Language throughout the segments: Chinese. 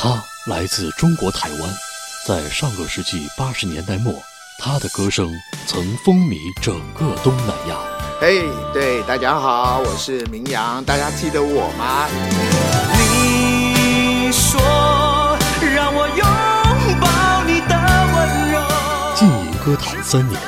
他来自中国台湾，在上个世纪八十年代末，他的歌声曾风靡整个东南亚。嘿，对，大家好，我是明阳，大家记得我吗？你说让我拥抱你的温柔。浸淫歌坛三年，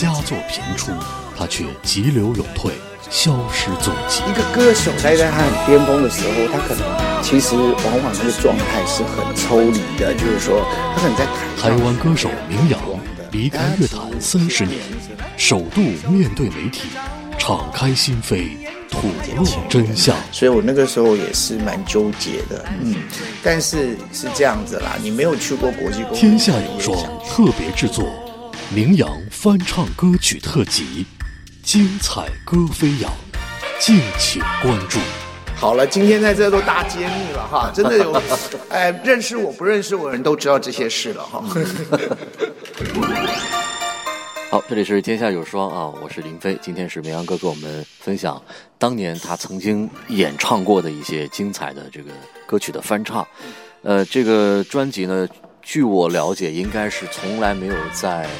佳作频出，他却急流勇退，消失踪迹。一个歌手在在他很巅峰的时候，他可能其实往往那个状态是很抽离的，就是说他可能在台湾歌手明阳离开乐坛三十年，首度面对媒体，敞开心扉，吐露真相。所以我那个时候也是蛮纠结的，嗯，但是是这样子啦，你没有去过国际公司，天下有双特别制作，明阳翻唱歌曲特辑，精彩歌飞扬，敬请关注。好了，今天在这都大揭秘了哈，真的有，哎，认识我不认识我的人都知道这些事了哈。好，这里是天下有双啊，我是林飞，今天是明阳哥给我们分享当年他曾经演唱过的一些精彩的这个歌曲的翻唱。呃，这个专辑呢，据我了解，应该是从来没有在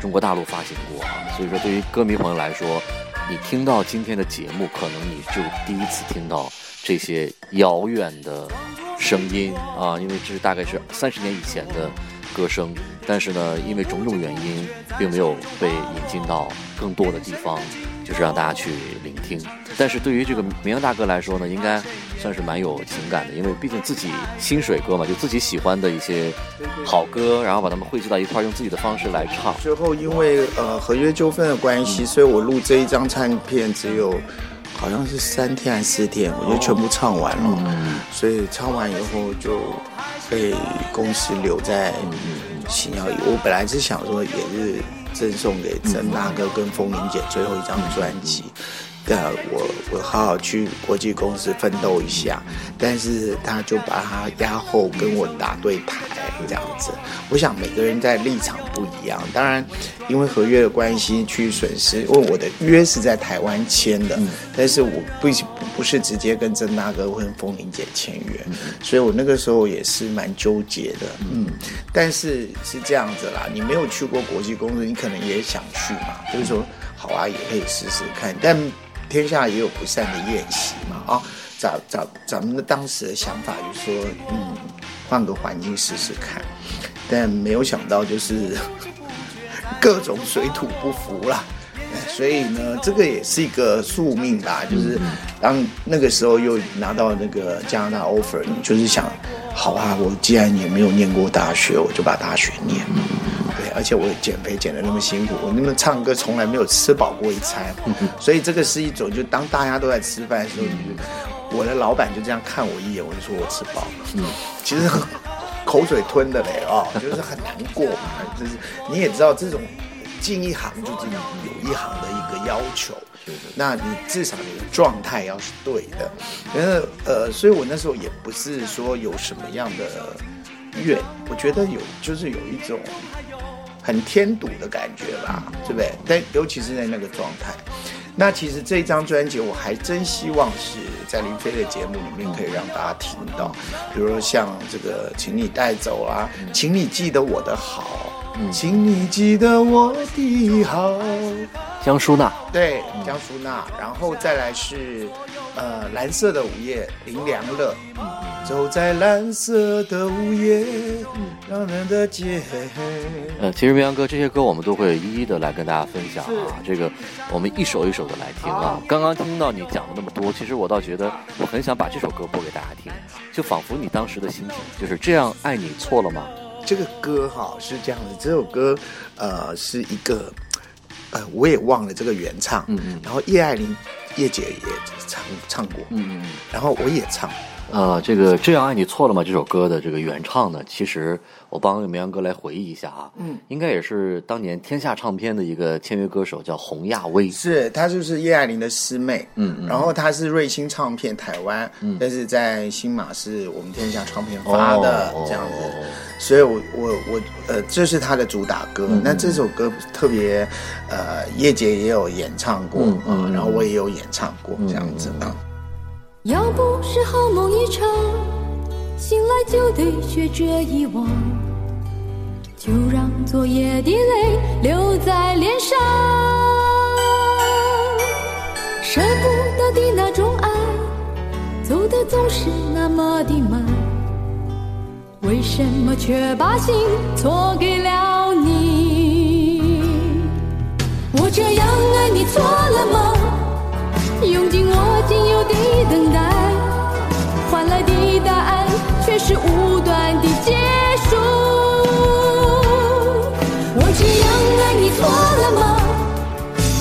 中国大陆发行过啊，所以说对于歌迷朋友来说，你听到今天的节目，可能你就第一次听到这些遥远的声音啊，因为这是大概是三十年以前的歌声。但是呢，因为种种原因，并没有被引进到更多的地方，就是让大家去聆听。但是对于这个明阳大哥来说呢，应该算是蛮有情感的，因为毕竟自己薪水歌嘛，就自己喜欢的一些好歌，然后把它们汇聚到一块，用自己的方式来唱。最后因为呃合约纠纷的关系，所以我录这一张唱片只有好像是三天还是四天，我就全部唱完了。所以唱完以后就被公司留在。星耀我本来是想说，也是赠送给曾大哥跟风铃姐最后一张专辑。呃，我我好好去国际公司奋斗一下，但是他就把他压后跟我打对台这样子。我想每个人在立场不一样，当然因为合约的关系去损失，因为我的约是在台湾签的，但是我不不是直接跟曾大哥或风铃姐签约，所以我那个时候也是蛮纠结的。嗯，但是是这样子啦，你没有去过国际公司，你可能也想去嘛，就是说好啊，也可以试试看，但。天下也有不散的宴席嘛啊，咱咱咱们的当时的想法就是说，嗯，换个环境试试看，但没有想到就是 各种水土不服啦，所以呢，这个也是一个宿命吧，就是当那个时候又拿到那个加拿大 offer，你就是想，好啊，我既然也没有念过大学，我就把大学念。对而且我减肥减的那么辛苦，我那么唱歌从来没有吃饱过一餐，所以这个是一种，就当大家都在吃饭的时候，我的老板就这样看我一眼，我就说我吃饱了。嗯，其实口水吞的嘞啊，就是很难过嘛。就是你也知道，这种进一行就是有一行的一个要求，那你至少你的状态要是对的。因为呃，所以我那时候也不是说有什么样的怨，我觉得有就是有一种。很添堵的感觉吧，对不对？但尤其是在那个状态，那其实这张专辑我还真希望是在林飞的节目里面可以让大家听到，比如说像这个，请你带走啊，请你记得我的好，请你记得我的好，江淑娜，对，江淑娜，然后再来是呃蓝色的午夜，林良乐。走在蓝色的午夜，让人的街。呃，其实明阳哥这些歌我们都会一一的来跟大家分享啊。这个我们一首一首的来听啊。刚刚听到你讲了那么多，其实我倒觉得我很想把这首歌播给大家听，就仿佛你当时的心情就是这样爱你错了吗？这个歌哈是这样的，这首歌呃是一个呃我也忘了这个原唱，嗯嗯，然后叶爱玲叶姐也唱唱过，嗯嗯，然后我也唱。呃，这个这样爱你错了吗？这首歌的这个原唱呢，其实我帮绵阳哥来回忆一下啊，嗯，应该也是当年天下唱片的一个签约歌手，叫洪亚威，是她就是叶爱玲的师妹，嗯嗯，然后她是瑞星唱片台湾，嗯，但是在新马是我们天下唱片发的这样子，所以我我我呃，这是她的主打歌，那这首歌特别，呃，叶姐也有演唱过，啊，然后我也有演唱过这样子啊。要不是好梦一场，醒来就得学着遗忘，就让昨夜的泪留在脸上。舍不得的那种爱，走的总是那么的慢，为什么却把心错给了你？我这样爱你错了吗？等待，换来的答案却是无端的结束。我这样爱你错了吗？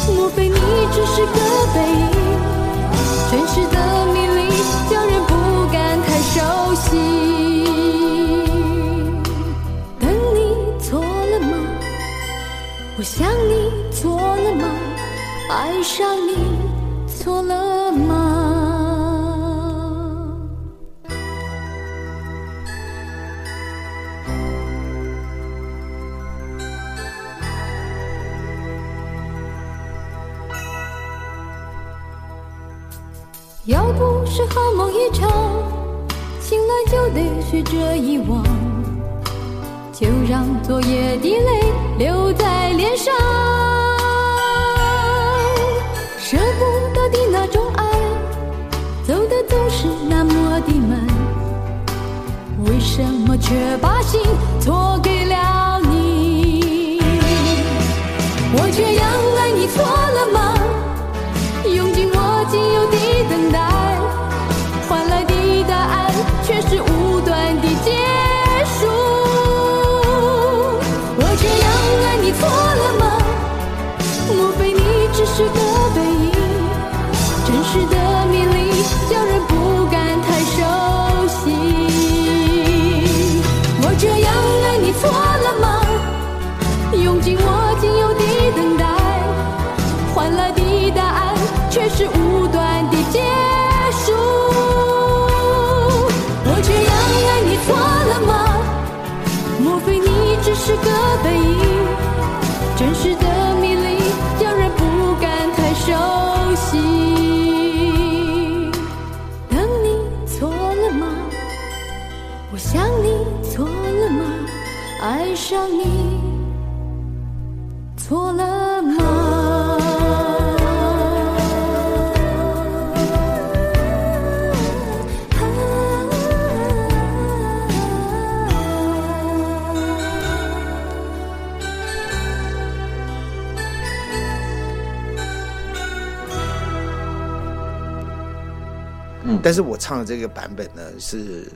莫非你只是个背影？真实的迷离叫人不敢太熟悉。等你错了吗？我想你错了吗？爱上你。错了要不是好梦一场，醒来就得学着遗忘，就让昨夜的泪留在脸上。爱上你错了但是我唱的这个版本呢，是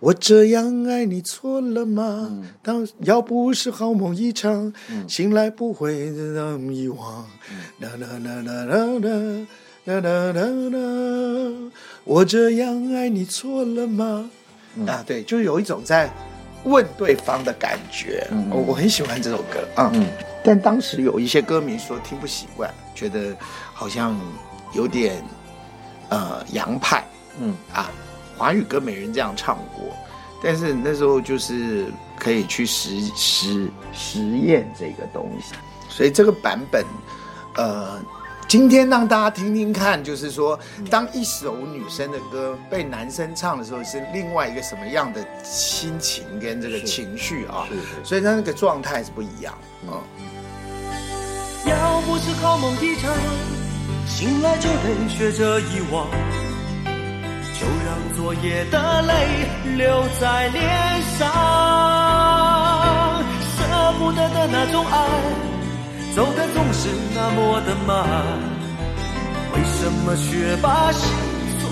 我这样爱你错了吗？当要不是好梦一场，醒来不会那么遗忘。啦啦啦啦啦啦啦啦啦啦，我这样爱你错了吗？啊，对，就有一种在问对方的感觉。我我很喜欢这首歌啊。嗯，但当时有一些歌迷说听不习惯，觉得好像有点呃洋派。嗯啊，华语歌没人这样唱过，但是那时候就是可以去实实实验这个东西，所以这个版本，呃，今天让大家听听看，就是说，当一首女生的歌被男生唱的时候，是另外一个什么样的心情跟这个情绪啊？所以他那个状态是不一样啊。要不是好梦一场，醒来就得学着遗忘。就让昨夜的泪留在脸上，舍不得的那种爱，走的总是那么的慢，为什么却把心错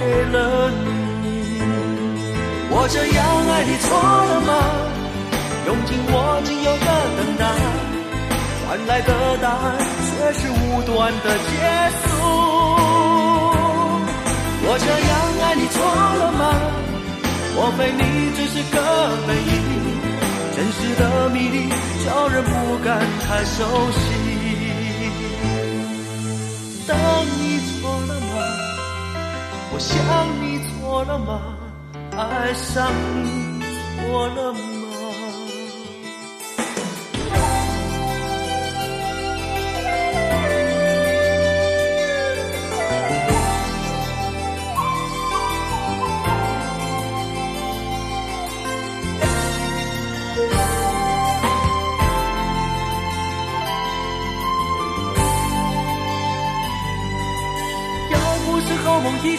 给了你？我这样爱你错了吗？用尽我仅有的等待，换来的答案却是无端的结束。我这样？非你只是个背影？真实的谜底叫人不敢太熟悉。当你错了吗？我想你错了吗？爱上你错了吗？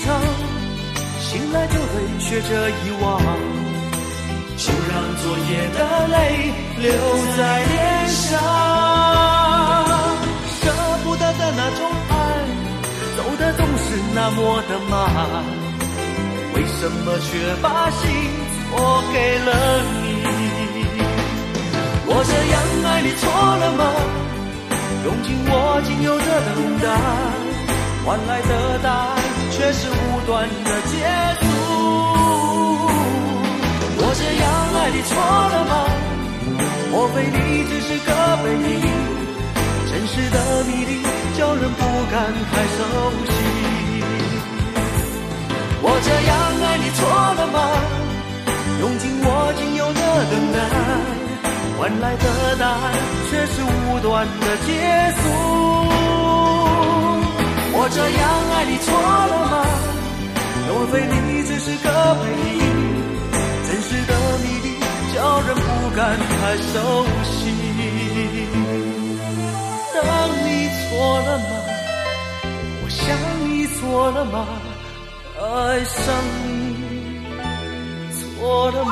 醒来就会学着遗忘，就让昨夜的泪留在脸上。舍不得的那种爱，走的总是那么的慢，为什么却把心错给了你？我这样爱你错了吗？用尽我仅有的等待，换来的答案却是无端的结束。我这样爱你错了吗？莫非你只是个背影？真实的谜底叫人不敢太熟悉。我这样爱你错了吗？用尽我仅有的等待。换来的答案却是无端的结束。我这样爱你错了吗？若非你只是个背影，真实的你叫人不敢太熟悉。当你错了吗？我想你错了吗？爱上你错了吗？